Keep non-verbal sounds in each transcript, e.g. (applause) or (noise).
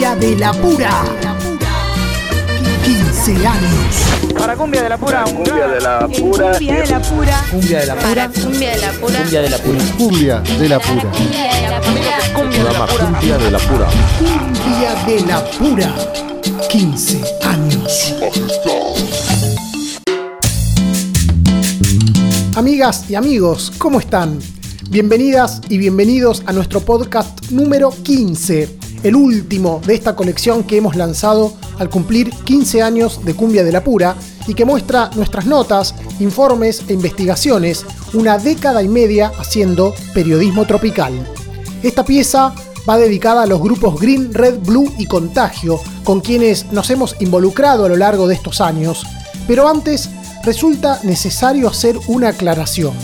Cumbia de la Pura. 15 años. Para cumbia de la pura, un Cumbia de la pura. Cumbia de la pura. Cumbia de la Para pura. cumbia de la pura. Cumbia de la pura. Cumbia de la pura. Cumbia de la pura. cumbia de la pura. Cumbia de la pura. Cumbia de la Pura. 15 años. Amigas y amigos, ¿cómo están? Bienvenidas y bienvenidos a nuestro podcast número 15, el último de esta colección que hemos lanzado al cumplir 15 años de Cumbia de la Pura y que muestra nuestras notas, informes e investigaciones, una década y media haciendo periodismo tropical. Esta pieza va dedicada a los grupos Green, Red, Blue y Contagio, con quienes nos hemos involucrado a lo largo de estos años. Pero antes, resulta necesario hacer una aclaración.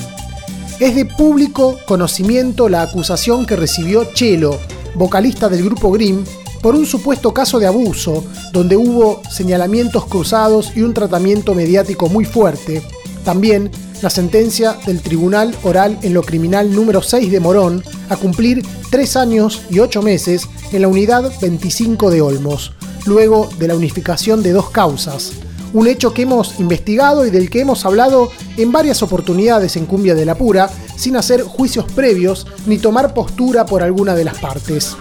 Es de público conocimiento la acusación que recibió Chelo, vocalista del grupo Grimm, por un supuesto caso de abuso, donde hubo señalamientos cruzados y un tratamiento mediático muy fuerte. También la sentencia del Tribunal Oral en lo Criminal número 6 de Morón a cumplir 3 años y 8 meses en la unidad 25 de Olmos, luego de la unificación de dos causas. Un hecho que hemos investigado y del que hemos hablado en varias oportunidades en Cumbia de la Pura, sin hacer juicios previos ni tomar postura por alguna de las partes.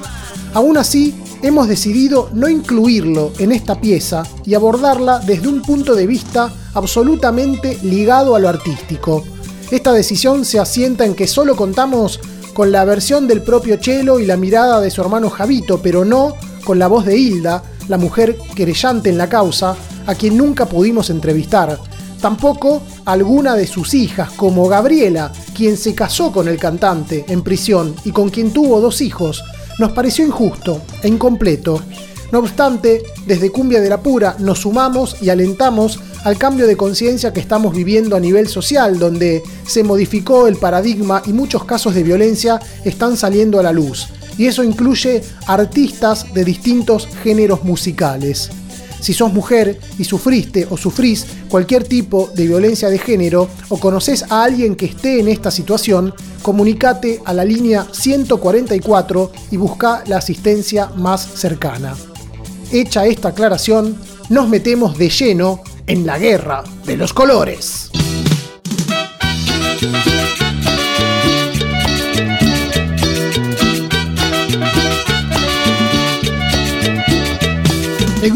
Aún así, hemos decidido no incluirlo en esta pieza y abordarla desde un punto de vista absolutamente ligado a lo artístico. Esta decisión se asienta en que solo contamos con la versión del propio Chelo y la mirada de su hermano Javito, pero no con la voz de Hilda, la mujer querellante en la causa, a quien nunca pudimos entrevistar. Tampoco alguna de sus hijas, como Gabriela, quien se casó con el cantante en prisión y con quien tuvo dos hijos, nos pareció injusto e incompleto. No obstante, desde Cumbia de la Pura nos sumamos y alentamos al cambio de conciencia que estamos viviendo a nivel social, donde se modificó el paradigma y muchos casos de violencia están saliendo a la luz. Y eso incluye artistas de distintos géneros musicales. Si sos mujer y sufriste o sufrís cualquier tipo de violencia de género o conoces a alguien que esté en esta situación, comunicate a la línea 144 y busca la asistencia más cercana. Hecha esta aclaración, nos metemos de lleno en la guerra de los colores.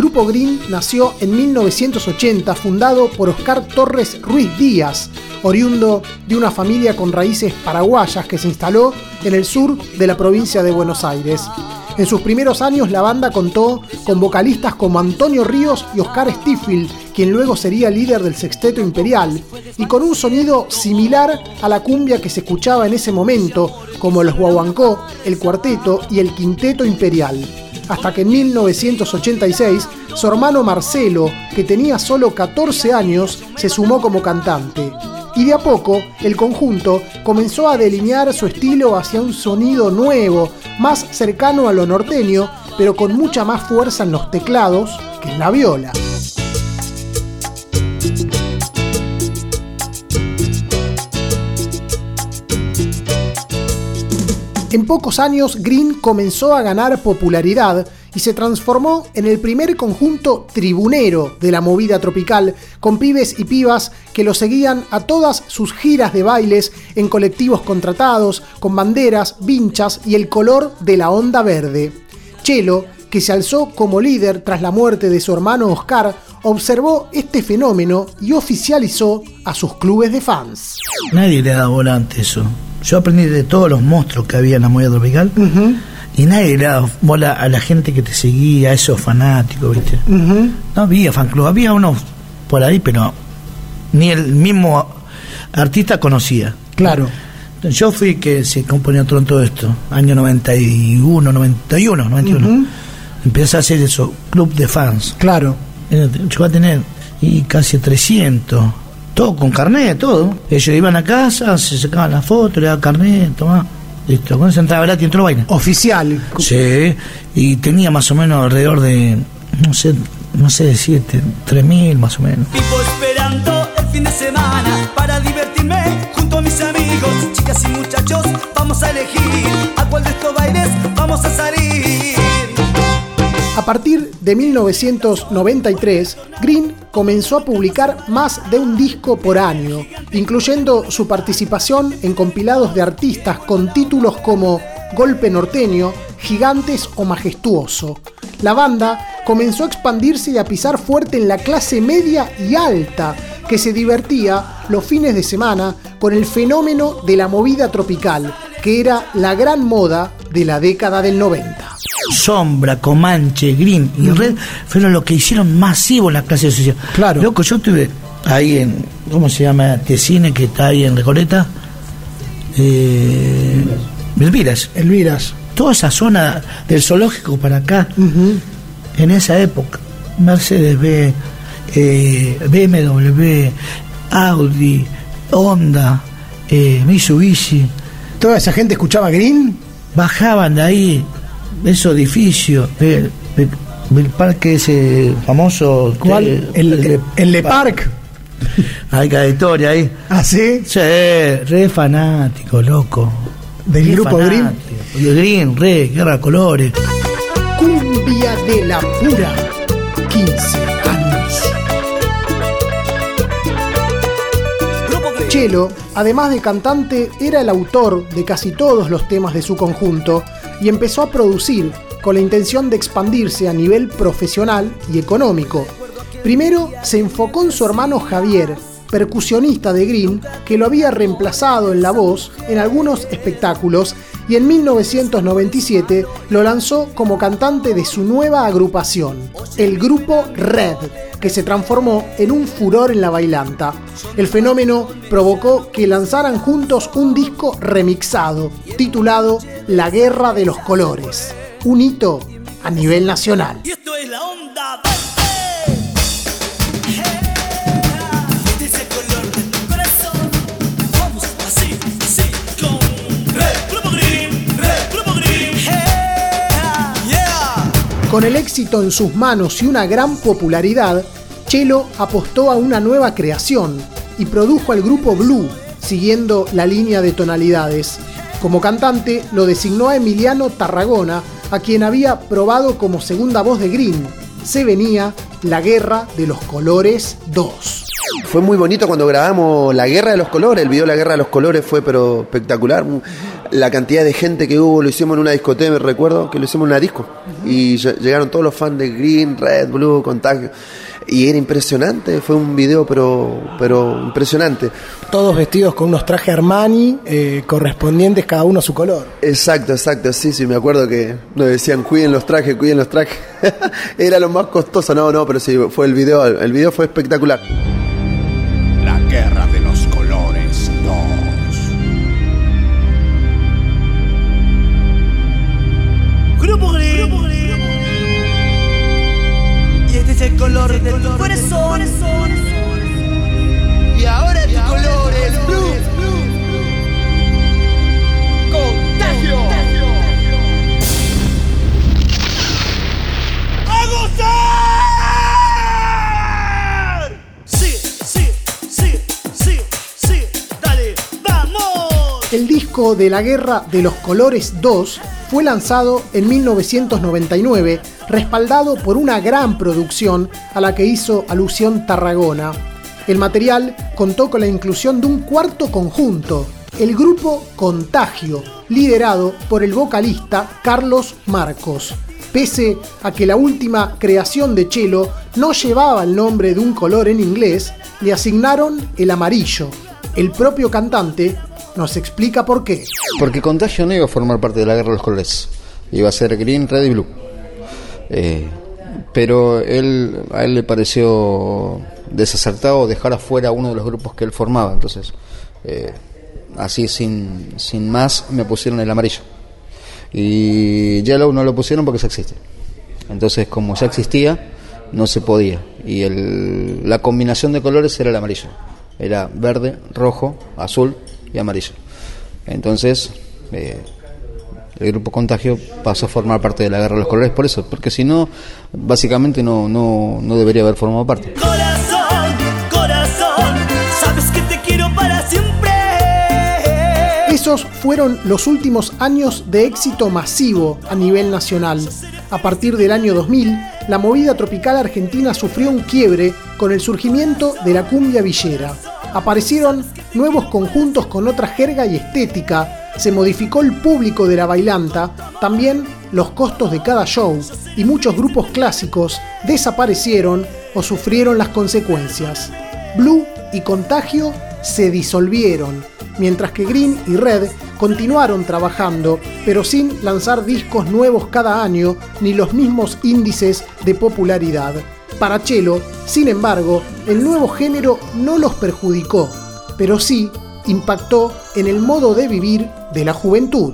Grupo Green nació en 1980, fundado por Oscar Torres Ruiz Díaz, oriundo de una familia con raíces paraguayas que se instaló en el sur de la provincia de Buenos Aires. En sus primeros años la banda contó con vocalistas como Antonio Ríos y Oscar Stiffield, quien luego sería líder del Sexteto Imperial, y con un sonido similar a la cumbia que se escuchaba en ese momento, como los Guaguancó, el Cuarteto y el Quinteto Imperial hasta que en 1986 su hermano Marcelo, que tenía solo 14 años, se sumó como cantante. Y de a poco, el conjunto comenzó a delinear su estilo hacia un sonido nuevo, más cercano a lo norteño, pero con mucha más fuerza en los teclados que en la viola. En pocos años, Green comenzó a ganar popularidad y se transformó en el primer conjunto tribunero de la movida tropical, con pibes y pibas que lo seguían a todas sus giras de bailes en colectivos contratados, con banderas, vinchas y el color de la onda verde. Chelo, que se alzó como líder tras la muerte de su hermano Oscar, observó este fenómeno y oficializó a sus clubes de fans. Nadie le da bola ante eso. Yo aprendí de todos los monstruos que había en la movida tropical y nadie le daba bola a la gente que te seguía, a esos fanáticos, ¿viste? No había fan club, había unos por ahí, pero ni el mismo artista conocía. Claro. Yo fui que se componía todo esto, año 91, 91, 91. Empecé a hacer eso, club de fans. Claro. Llegó a tener y casi 300. Todo con carnet, todo. Ellos iban a casa, se sacaban la foto, le daban carnet, tomá. Listo, con eso entraba gratis entró vaina. Oficial. Sí, y tenía más o menos alrededor de, no sé, no sé decirte, 3.000 más o menos. Vivo esperando el fin de semana para divertirme junto a mis amigos. Chicas y muchachos, vamos a elegir a cuál de estos bailes vamos a salir. Partir de 1993, Green comenzó a publicar más de un disco por año, incluyendo su participación en compilados de artistas con títulos como Golpe Norteño, Gigantes o Majestuoso. La banda comenzó a expandirse y a pisar fuerte en la clase media y alta, que se divertía los fines de semana con el fenómeno de la movida tropical, que era la gran moda de la década del 90. Sombra, Comanche, Green y Red fueron los que hicieron masivo la clase social. Claro. Loco, yo estuve ahí en, ¿cómo se llama? Tesine, que está ahí en Recoleta. Eh, Elviras. Elviras. Toda esa zona del zoológico para acá, en esa época. Mercedes B, eh, BMW, Audi, Honda, eh, Mitsubishi. ¿Toda esa gente escuchaba Green? Bajaban de ahí, esos edificios, del- del parque ese famoso. ¿Cuál? el, el Le Parc. Hay cada historia ahí. ¿Ah, sí? Sí, re fanático, loco. ¿Del Re grupo Green? fanático. Green, re, guerra colores. Cumbia de la pura. 15 años. Chelo, además de cantante, era el autor de casi todos los temas de su conjunto y empezó a producir con la intención de expandirse a nivel profesional y económico. Primero se enfocó en su hermano Javier, percusionista de Green, que lo había reemplazado en la voz en algunos espectáculos y en 1997 lo lanzó como cantante de su nueva agrupación, el grupo Red, que se transformó en un furor en la bailanta. El fenómeno provocó que lanzaran juntos un disco remixado, titulado La Guerra de los Colores, un hito a nivel nacional. Con el éxito en sus manos y una gran popularidad, Chelo apostó a una nueva creación y produjo al grupo Blue, siguiendo la línea de tonalidades. Como cantante lo designó a Emiliano Tarragona, a quien había probado como segunda voz de Green. Se venía la Guerra de los Colores 2. Fue muy bonito cuando grabamos La Guerra de los Colores, el video La Guerra de los Colores fue pero espectacular. La cantidad de gente que hubo, lo hicimos en una discoteca, me recuerdo que lo hicimos en una disco. Y ll- llegaron todos los fans de Green, Red, Blue, Contagio. Y era impresionante, fue un video pero, pero impresionante. Todos vestidos con unos trajes Armani eh, correspondientes cada uno a su color. Exacto, exacto, sí, sí, me acuerdo que nos decían cuiden los trajes, cuiden los trajes. (laughs) era lo más costoso, no, no, pero sí, fue el video, el video fue espectacular. La guerra de los de tu corazón. Y ahora tu color es blue. Contagio. ¡A gozar! Sí, sí, sí, sí, sí. Dale, vamos. El disco de la Guerra de los Colores 2 fue lanzado en 1999, respaldado por una gran producción a la que hizo alusión Tarragona. El material contó con la inclusión de un cuarto conjunto, el grupo Contagio, liderado por el vocalista Carlos Marcos. Pese a que la última creación de Chelo no llevaba el nombre de un color en inglés, le asignaron el amarillo. El propio cantante nos explica por qué. Porque Contagio no iba a formar parte de la guerra de los colores. Iba a ser green, red y blue. Eh, pero él, a él le pareció desacertado dejar afuera uno de los grupos que él formaba. Entonces, eh, así sin, sin más, me pusieron el amarillo. Y Yellow no lo pusieron porque ya existe. Entonces, como ya existía, no se podía. Y el, la combinación de colores era el amarillo. Era verde, rojo, azul y amarillo. Entonces, eh, el grupo Contagio pasó a formar parte de la Guerra de los Colores por eso, porque si no, básicamente no, no, no debería haber formado parte. Corazón, corazón, sabes que te quiero para siempre. Esos fueron los últimos años de éxito masivo a nivel nacional. A partir del año 2000, la movida tropical argentina sufrió un quiebre con el surgimiento de la cumbia villera. Aparecieron nuevos conjuntos con otra jerga y estética, se modificó el público de la bailanta, también los costos de cada show y muchos grupos clásicos desaparecieron o sufrieron las consecuencias. Blue y Contagio se disolvieron, mientras que Green y Red continuaron trabajando, pero sin lanzar discos nuevos cada año ni los mismos índices de popularidad. Para Chelo, sin embargo, el nuevo género no los perjudicó, pero sí impactó en el modo de vivir de la juventud.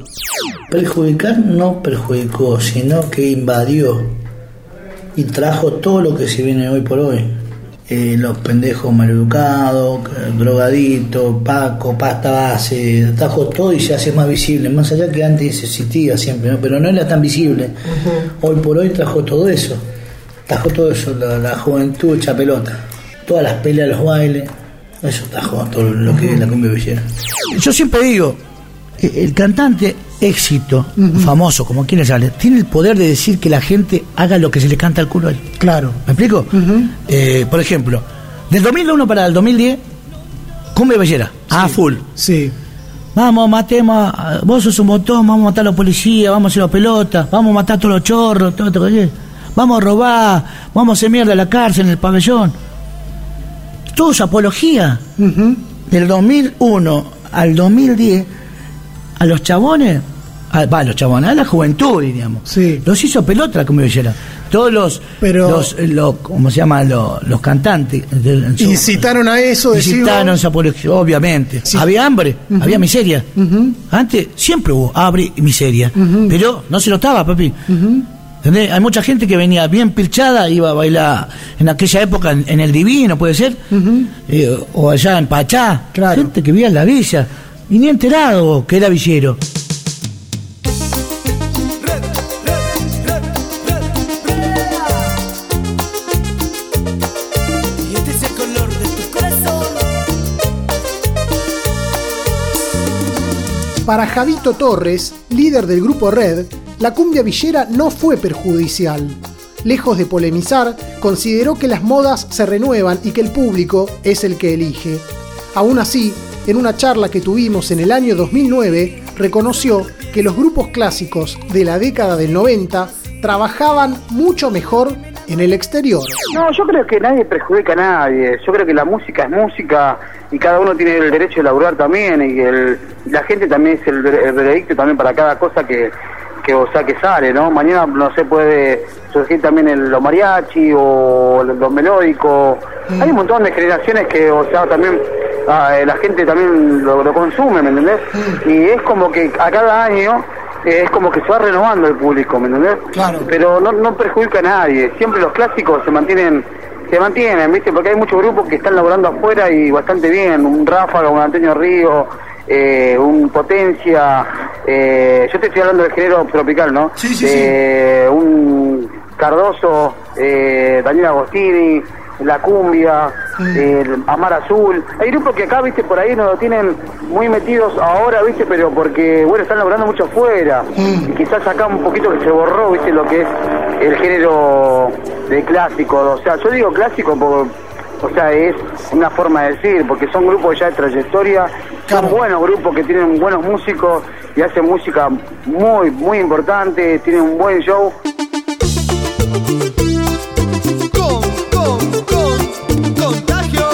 Perjudicar no perjudicó, sino que invadió y trajo todo lo que se viene hoy por hoy. Eh, los pendejos maleducados, drogaditos, Paco, pasta base, trajo todo y se hace más visible, más allá que antes existía siempre, ¿no? pero no era tan visible. Hoy por hoy trajo todo eso, trajo todo eso, la, la juventud hecha pelota, todas las peleas, los bailes, eso trajo todo lo que es la cumbia villera. Yo siempre digo, eh, el cantante éxito, famoso, como quien le sale, tiene el poder de decir que la gente haga lo que se le canta al culo a él. Claro. ¿Me explico? Eh, por ejemplo, del 2001 para el 2010, cumbia villera, a full. Sí. Vamos, matemos, a- vos sos un botón, vamos a matar a los policías, vamos a hacer las pelotas, vamos a matar a todos los chorros, todo esto que vamos a robar, vamos a hacer mierda a la cárcel, en el pabellón. Todo es apología. Del 2001 al 2010, a los chabones, a, va, a los chabones, a la juventud, diríamos, Sí. los hizo pelota cumbia villera. Todos los, Pero- los, los- ¿cómo se llama? Los, los cantantes. su- Incitaron a eso, Incitaron vos. esa apología, obviamente. Sí. Había hambre, había miseria. Antes siempre hubo hambre y miseria, pero no se notaba, papi. ¿Entendés? Hay mucha gente que venía bien pilchada, iba a bailar en aquella época en, en el Divino, puede ser, Eh, o allá en Pachá. Claro. Gente que vivía en la villa y ni enterado que era villero. Y este es el color de tu corazón. Para Javito Torres, líder del grupo Red, la cumbia villera no fue perjudicial. Lejos de polemizar, consideró que las modas se renuevan y que el público es el que elige. Aún así, en una charla que tuvimos en el año 2009, reconoció que los grupos clásicos de la década del 90 trabajaban mucho mejor en el exterior. No, yo creo que nadie perjudica a nadie. Yo creo que la música es música y cada uno tiene el derecho de laburar también y, el- la gente también es el, el veredicto también para cada cosa que, que, o sea, que sale, ¿no? Mañana, no sé, puede surgir también el, los mariachi o los melódicos. Hay un montón de generaciones que, o sea, también ah, eh, la gente también lo, lo consume, ¿me entendés? Y es como que a cada año eh, es como que se va renovando el público, ¿me entendés? Claro. Pero no, no perjudica a nadie. Siempre los clásicos se mantienen, se mantienen, ¿viste? Porque hay muchos grupos que están laborando afuera y bastante bien. Un Ráfaga, un Antonio Río, eh, un Potencia. eh, yo te estoy hablando del género tropical, ¿no? Sí, sí, Eh, Un Cardoso, eh, Daniel Agostini. La cumbia, el Amar Azul. Hay grupos que acá, viste, por ahí no lo tienen muy metidos ahora, viste, pero porque, bueno, están laburando mucho afuera. Y quizás acá un poquito que se borró, viste, lo que es el género de clásico. O sea, yo digo clásico porque, o sea, es una forma de decir, porque son grupos ya de trayectoria, Claro. son buenos grupos que tienen buenos músicos y hacen música muy, muy importante, tienen un buen show. Con, con, con, contagio.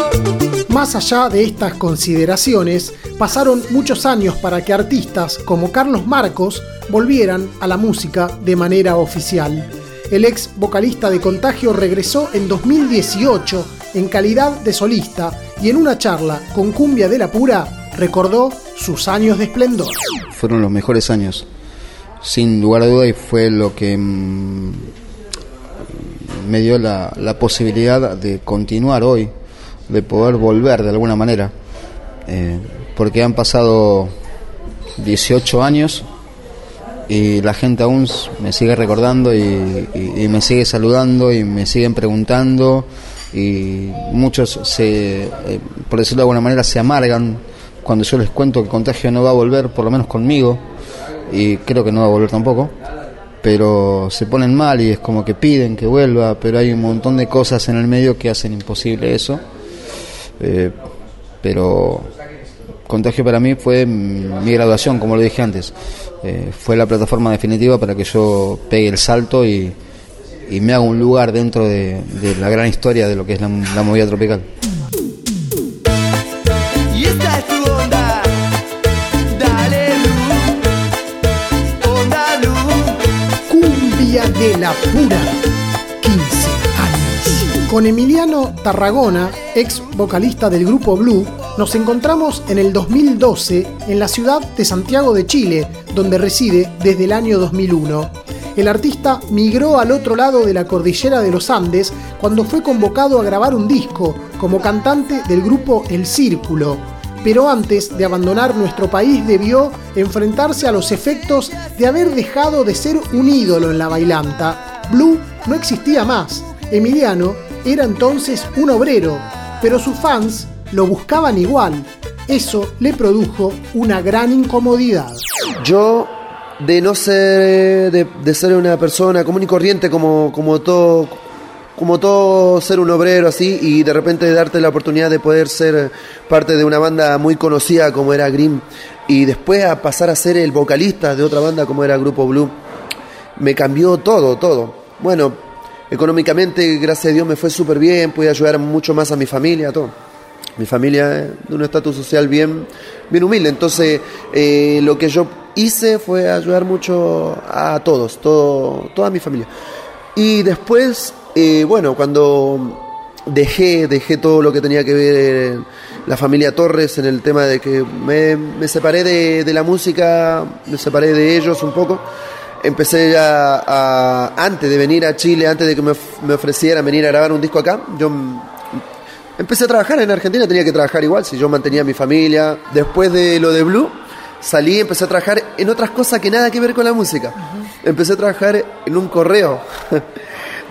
Más allá de estas consideraciones, pasaron muchos años para que artistas como Carlos Marcos volvieran a la música de manera oficial. El ex vocalista de Contagio regresó en 2018 en calidad de solista y en una charla con Cumbia de la Pura recordó sus años de esplendor. fueron los mejores años, sin lugar a duda, y fue lo que mm, me dio la, la posibilidad de continuar hoy, de poder volver de alguna manera, Eh, porque han pasado 18 años y la gente aún me sigue recordando y, y- y me sigue saludando y me siguen preguntando y muchos se, eh, por decirlo de alguna manera, se amargan cuando yo les cuento que contagio no va a volver, por lo menos conmigo, y creo que no va a volver tampoco. pero se ponen mal y es como que piden que vuelva, pero hay un montón de cosas en el medio que hacen imposible eso. Eh, pero Contagio para mí fue mi graduación, como lo dije antes. Eh, fue la plataforma definitiva para que yo pegue el salto y, y me haga un lugar dentro de, de la gran historia de lo que es la, la movida tropical. De la pura. 15 años. Con Emiliano Tarragona, ex vocalista del grupo Blue, nos encontramos en el 2012 en la ciudad de Santiago de Chile, donde reside desde el año 2001. El artista migró al otro lado de la cordillera de los Andes cuando fue convocado a grabar un disco como cantante del grupo El Círculo. Pero antes de abandonar nuestro país debió enfrentarse a los efectos de haber dejado de ser un ídolo en la bailanta. Blue no existía más. Emiliano era entonces un obrero, pero sus fans lo buscaban igual. Eso le produjo una gran incomodidad. Yo, de no ser, de, de ser una persona común y corriente como, como todo, como todo ser un obrero así, y de repente darte la oportunidad de poder ser parte de una banda muy conocida como era Grimm, y después a pasar a ser el vocalista de otra banda como era Grupo Blue, me cambió todo, todo. Bueno, económicamente, gracias a Dios, me fue súper bien, pude ayudar mucho más a mi familia, todo. Mi familia es de un estatus social bien, bien humilde, entonces eh, lo que yo hice fue ayudar mucho a todos, todo, toda mi familia. Y después, eh, bueno, cuando dejé, dejé todo lo que tenía que ver la familia Torres en el tema de que me, me separé de, de la música, me separé de ellos un poco. Empecé ya a, antes de venir a Chile, antes de que me, me ofrecieran venir a grabar un disco acá, yo empecé a trabajar en Argentina, tenía que trabajar igual, si yo mantenía a mi familia. Después de lo de Blue, salí y empecé a trabajar en otras cosas que nada que ver con la música. Empecé a trabajar en un correo. (laughs)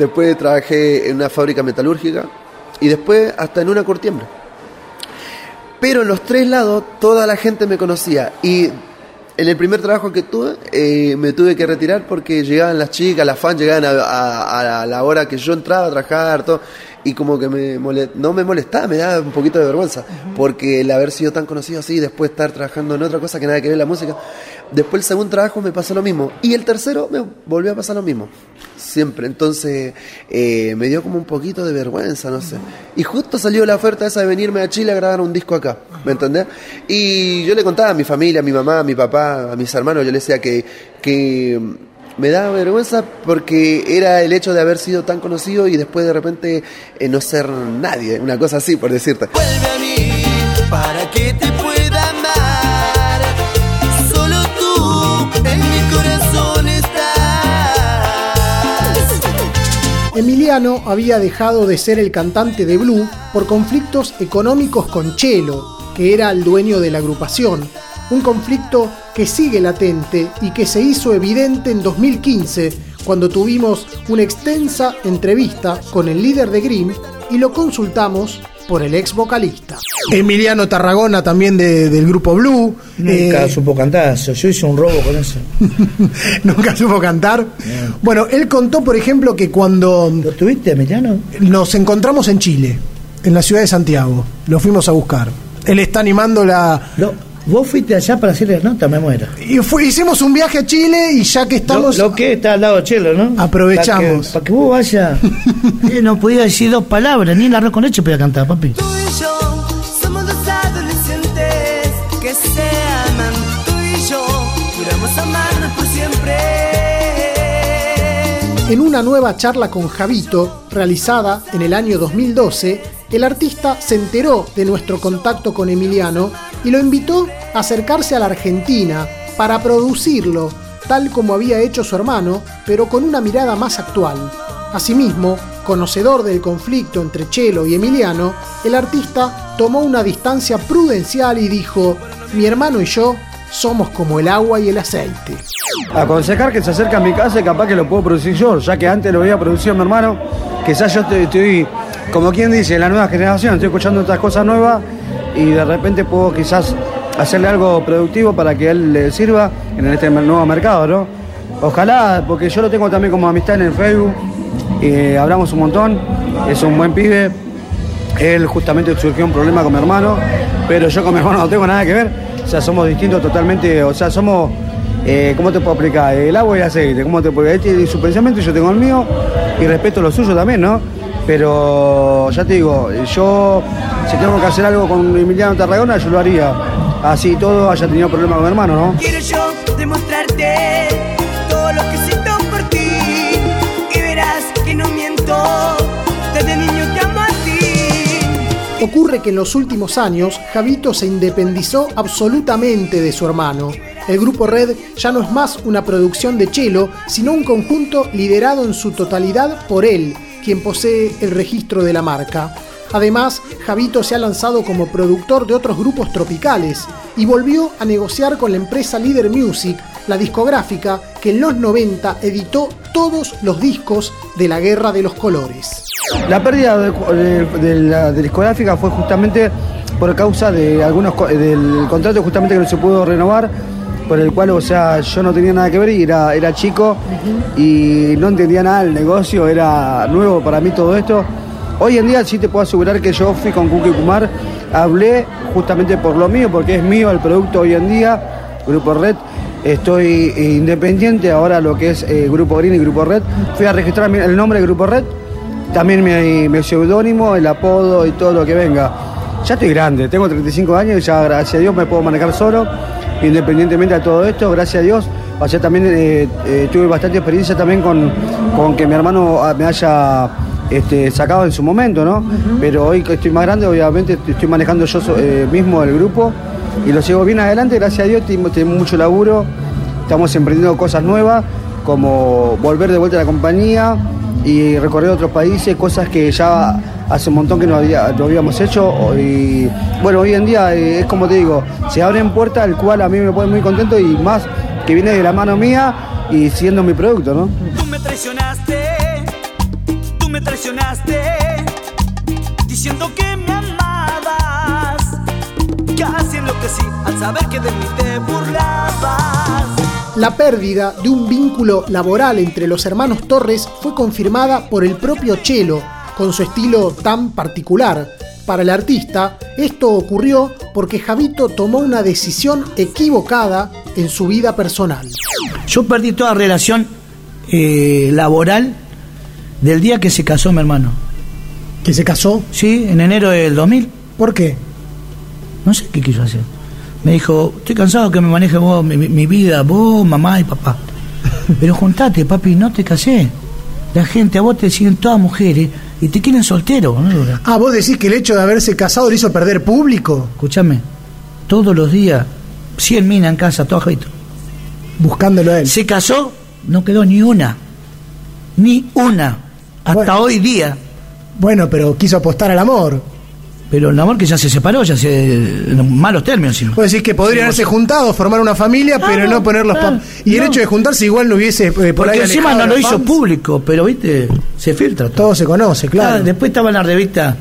después trabajé en una fábrica metalúrgica y después hasta en una cortiembre. Pero en los tres lados toda la gente me conocía y en el primer trabajo que tuve eh, me tuve que retirar porque llegaban las chicas, las fans llegaban a, a- a la hora que yo entraba a trabajar, todo, y como que me mole- no me molestaba, me daba un poquito de vergüenza, porque el haber sido tan conocido así, después estar trabajando en otra cosa que nada que ver la música, después el segundo trabajo me pasó lo mismo, y el tercero me volvió a pasar lo mismo, siempre, entonces eh, me dio como un poquito de vergüenza, no sé, y justo salió la oferta esa de venirme a Chile a grabar un disco acá, ¿me entendés? Y yo le contaba a mi familia, a mi mamá, a mi papá, a mis hermanos, yo les decía que, que me daba vergüenza porque era el hecho de haber sido tan conocido y después de repente eh, no ser nadie, una cosa así, por decirte. Vuelve a mí para que te Emiliano había dejado de ser el cantante de Blue por conflictos económicos con Chelo, que era el dueño de la agrupación. Un conflicto que sigue latente y que se hizo evidente en 2015 cuando tuvimos una extensa entrevista con el líder de Grimm y lo consultamos por el ex vocalista. Emiliano Tarragona también de- del grupo Blue. Nunca eh, supo cantar. Yo hice un robo con eso. (laughs) nunca supo cantar. Bueno, él contó, por ejemplo, que cuando ¿Lo tuviste, Emiliano? nos encontramos en Chile, en la ciudad de Santiago. Lo fuimos a buscar. Él está animando la. Vos fuiste allá para hacerle nota, me muero. Y fue- hicimos un viaje a Chile y ya que estamos. Lo, lo que está al lado de Chelo, ¿no? Aprovechamos. Para que, pa' que vos vayas. (laughs) Eh, no podía decir dos palabras, ni el arroz con leche podía cantar, papi. Tú y yo somos dos adolescentes que se aman. Tú y yo juramos amarnos por siempre. En una nueva charla con Javito, realizada en el año 2012, el artista se enteró de nuestro contacto con Emiliano y lo invitó a acercarse a la Argentina para producirlo, tal como había hecho su hermano, pero con una mirada más actual. Asimismo, conocedor del conflicto entre Chelo y Emiliano, el artista tomó una distancia prudencial y dijo, mi hermano y yo somos como el agua y el aceite. aconsejar que se acerque a mi casa y capaz que lo puedo producir yo, ya que antes lo había producido mi hermano, quizás yo estoy, como quien dice, la nueva generación, estoy escuchando otras cosas nuevas y de repente puedo quizás hacerle algo productivo para que él le sirva en este nuevo mercado, ¿no? Ojalá, porque yo lo tengo también como amistad en el Facebook, eh, hablamos un montón, es un buen pibe. Él justamente surgió un problema con mi hermano, pero yo con mi hermano no tengo nada que ver. O sea, somos distintos totalmente, o sea, somos, eh, ¿cómo te puedo explicar? El agua y el aceite, ¿cómo te puedo tiene su pensamiento, yo tengo el mío, y respeto lo suyo también, ¿no? Pero ya te digo, yo si tengo que hacer algo con Emiliano Tarragona, yo lo haría. Así todo haya tenido problemas con mi hermano, ¿no? Quiero yo demostrarte todo lo que siento por ti y verás que no miento. Desde niño te amo a ti. Ocurre que en los últimos años Javito se independizó absolutamente de su hermano. El grupo Red ya no es más una producción de Chelo, sino un conjunto liderado en su totalidad por él, quien posee el registro de la marca. Además, Javito se ha lanzado como productor de otros grupos tropicales y volvió a negociar con la empresa Leader Music, la discográfica que en los 90 editó todos los discos de la Guerra de los Colores. La pérdida de, la discográfica fue justamente por causa de algunos del contrato justamente que no se pudo renovar, por el cual, o sea, yo no tenía nada que ver y era, era chico y no entendía nada del negocio, era nuevo para mí todo esto. Hoy en día sí te puedo asegurar que yo fui con Kuki Kumar, hablé justamente por lo mío, porque es mío el producto hoy en día, Grupo Red. Estoy independiente ahora lo que es eh, Grupo Green y Grupo Red. Fui a registrar el nombre de Grupo Red, también mi, mi seudónimo, el apodo y todo lo que venga. Ya estoy grande, tengo 35 años y ya gracias a Dios me puedo manejar solo, independientemente de todo esto, gracias a Dios. Sea, también eh, eh, tuve bastante experiencia también con, con que mi hermano ah, me haya este, sacado en su momento, ¿no? Pero hoy que estoy más grande, obviamente estoy manejando yo eh, mismo el grupo y lo sigo bien adelante, gracias a Dios, tengo mucho laburo, estamos emprendiendo cosas nuevas, como volver de vuelta a la compañía y recorrer otros países, cosas que ya hace un montón que no, había, no habíamos hecho. Y bueno, hoy en día eh, es como te digo, se abren puertas, el cual a mí me pone muy contento y más que viene de la mano mía y siendo mi producto, ¿no? Tú me traicionaste, tú me traicionaste, diciendo que me amabas. Casi enloquecí al saber que de mí te burlabas. La pérdida de un vínculo laboral entre los hermanos Torres fue confirmada por el propio Chelo, con su estilo tan particular. Para el artista, esto ocurrió porque Javito tomó una decisión equivocada en su vida personal. Yo perdí toda relación eh, laboral del día que se casó mi hermano. ¿Que se casó? Sí, en enero del 2000. ¿Por qué? No sé qué quiso hacer. Me dijo, estoy cansado que me maneje vos mi, mi vida, vos, mamá y papá. (laughs) Pero juntate, papi, no te casé. La gente a vos te siguen todas mujeres y te quieren soltero. ¿no? Ah, vos decís que el hecho de haberse casado le hizo perder público. Escúchame, todos los días, 100 minas en casa, todo Javito. Buscándolo a él. Se casó, no quedó ni una. Ni una. Hasta Bueno. hoy día. Bueno, pero quiso apostar al amor. Pero el amor que ya se separó, ya se. en malos términos. sino. Vos decís que podrían haberse juntado, formar una familia, pero Claro, no poner los claro, pap- Y el hecho de juntarse igual no hubiese eh, por ahí Porque encima alejado no a lo hizo fans. público, pero viste, se filtra todo. Todo se conoce, claro. Ah, después estaba en la revista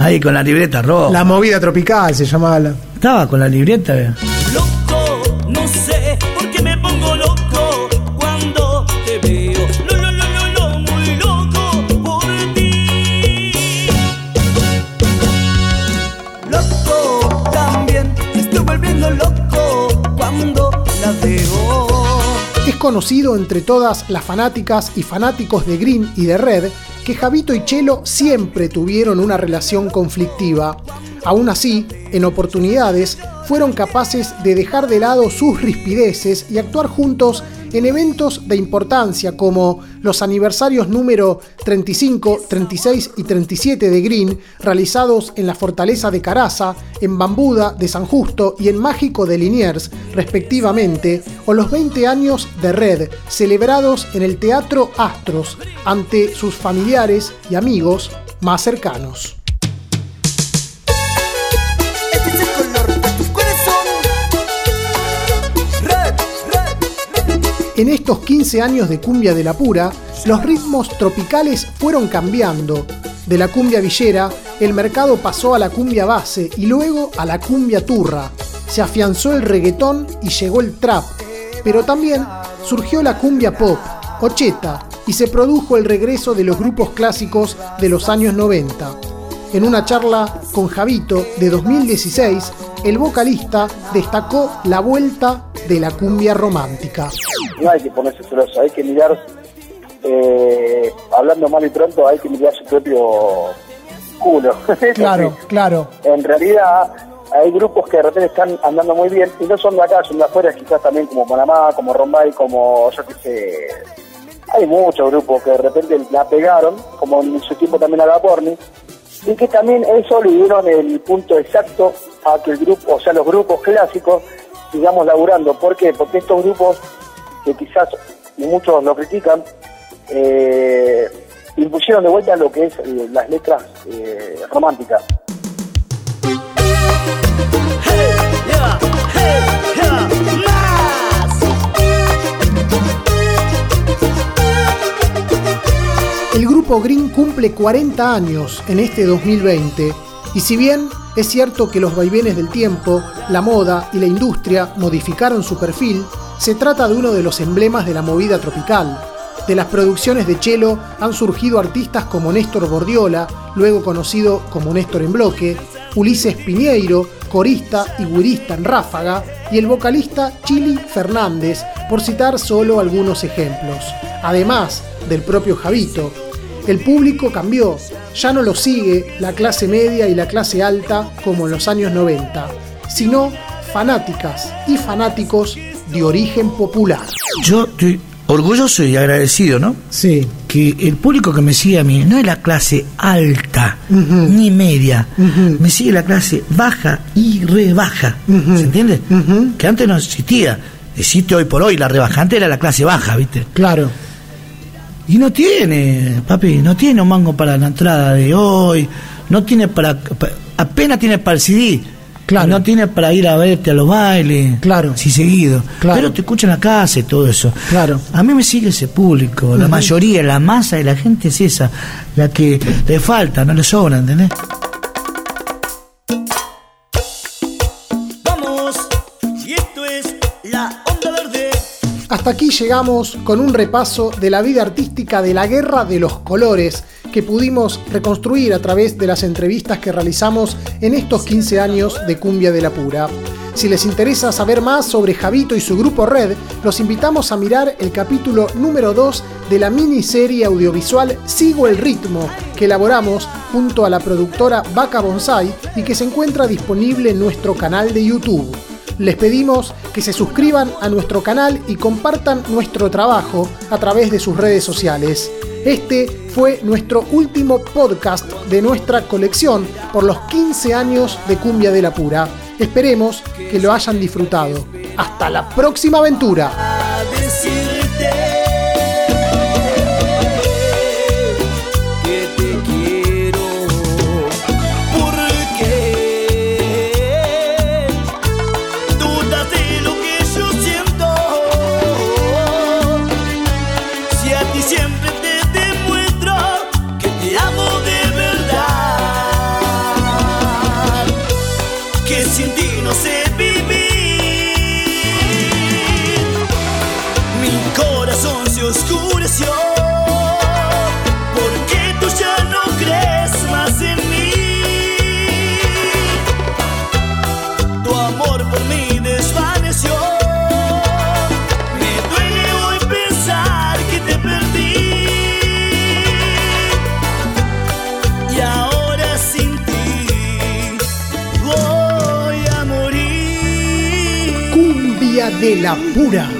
ahí con la libreta roja. La movida tropical se llamaba la. Estaba con la libreta. eh. Conocido entre todas las fanáticas y fanáticos de Green y de Red que Javito y Chelo siempre tuvieron una relación conflictiva. Aún así, en oportunidades, fueron capaces de dejar de lado sus rispideces y actuar juntos en eventos de importancia como los aniversarios número 35, 36 y 37 de Green, realizados en la Fortaleza de Caraza, en Bambuda de San Justo y en Mágico de Liniers, respectivamente, o los 20 años de Red, celebrados en el Teatro Astros, ante sus familiares y amigos más cercanos. En estos 15 años de cumbia de la pura, los ritmos tropicales fueron cambiando. De la cumbia villera, el mercado pasó a la cumbia base y luego a la cumbia turra. Se afianzó el reggaetón y llegó el trap, pero también surgió la cumbia pop, ocheta, y se produjo el regreso de los grupos clásicos de los años 90. En una charla con Javito de 2016, el vocalista destacó la vuelta de la cumbia romántica. No hay que ponerse celoso, hay que mirar, eh, hablando mal y pronto, hay que mirar su propio culo. (laughs) Claro, claro. En realidad hay grupos que de repente están andando muy bien y no son de acá, son de afuera, quizás también como Panamá, como Rombay, como yo qué sé. Hay muchos grupos que de repente la pegaron, como en su tiempo también a la Porni, y que también eso le dieron el punto exacto a que el grupo, o sea, los grupos clásicos sigamos laburando. ¿Por qué? Porque estos grupos, que quizás muchos lo critican, eh, impusieron de vuelta lo que es eh, las letras eh, románticas. El grupo Green cumple 40 años en este 2020 y si bien es cierto que los vaivenes del tiempo, la moda y la industria modificaron su perfil, se trata de uno de los emblemas de la movida tropical. De las producciones de Chelo han surgido artistas como Néstor Bordiola, luego conocido como Néstor en Bloque, Ulises Piñeiro, corista y guirista en Ráfaga, y el vocalista Chili Fernández, por citar solo algunos ejemplos. Además del propio Javito, el público cambió, ya no lo sigue la clase media y la clase alta como en los años 90, sino fanáticas y fanáticos de origen popular. Yo estoy orgulloso y agradecido, ¿no? Sí. Que el público que me sigue a mí no es la clase alta ni media, me sigue la clase baja y rebaja. ¿Se entiende? Que antes no existía. Existe hoy por hoy, la rebajante era la clase baja, ¿viste? Claro. Y no tiene, papi, no tiene un mango para la entrada de hoy, no tiene para, pa- apenas tiene para el CD, Claro. y no tiene para ir a verte a los bailes, Claro. sí seguido, Claro. pero te escucha en la casa y todo eso. Claro. A mí me sigue ese público, la mayoría, la masa de la gente es esa, la que le falta, no le sobra, ¿entendés? Vamos, y esto es la onda verde. Hasta aquí llegamos con un repaso de la vida artística de la Guerra de los Colores que pudimos reconstruir a través de las entrevistas que realizamos en estos 15 años de Cumbia de la Pura. Si les interesa saber más sobre Javito y su grupo Red, los invitamos a mirar el capítulo número 2 de la miniserie audiovisual Sigo el Ritmo, que elaboramos junto a la productora Vaca Bonsai y que se encuentra disponible en nuestro canal de YouTube. Les pedimos que se suscriban a nuestro canal y compartan nuestro trabajo a través de sus redes sociales. Este fue nuestro último podcast de nuestra colección por los 15 años de Cumbia de la Pura. Esperemos que lo hayan disfrutado. Hasta la próxima aventura. Morir. Cumbia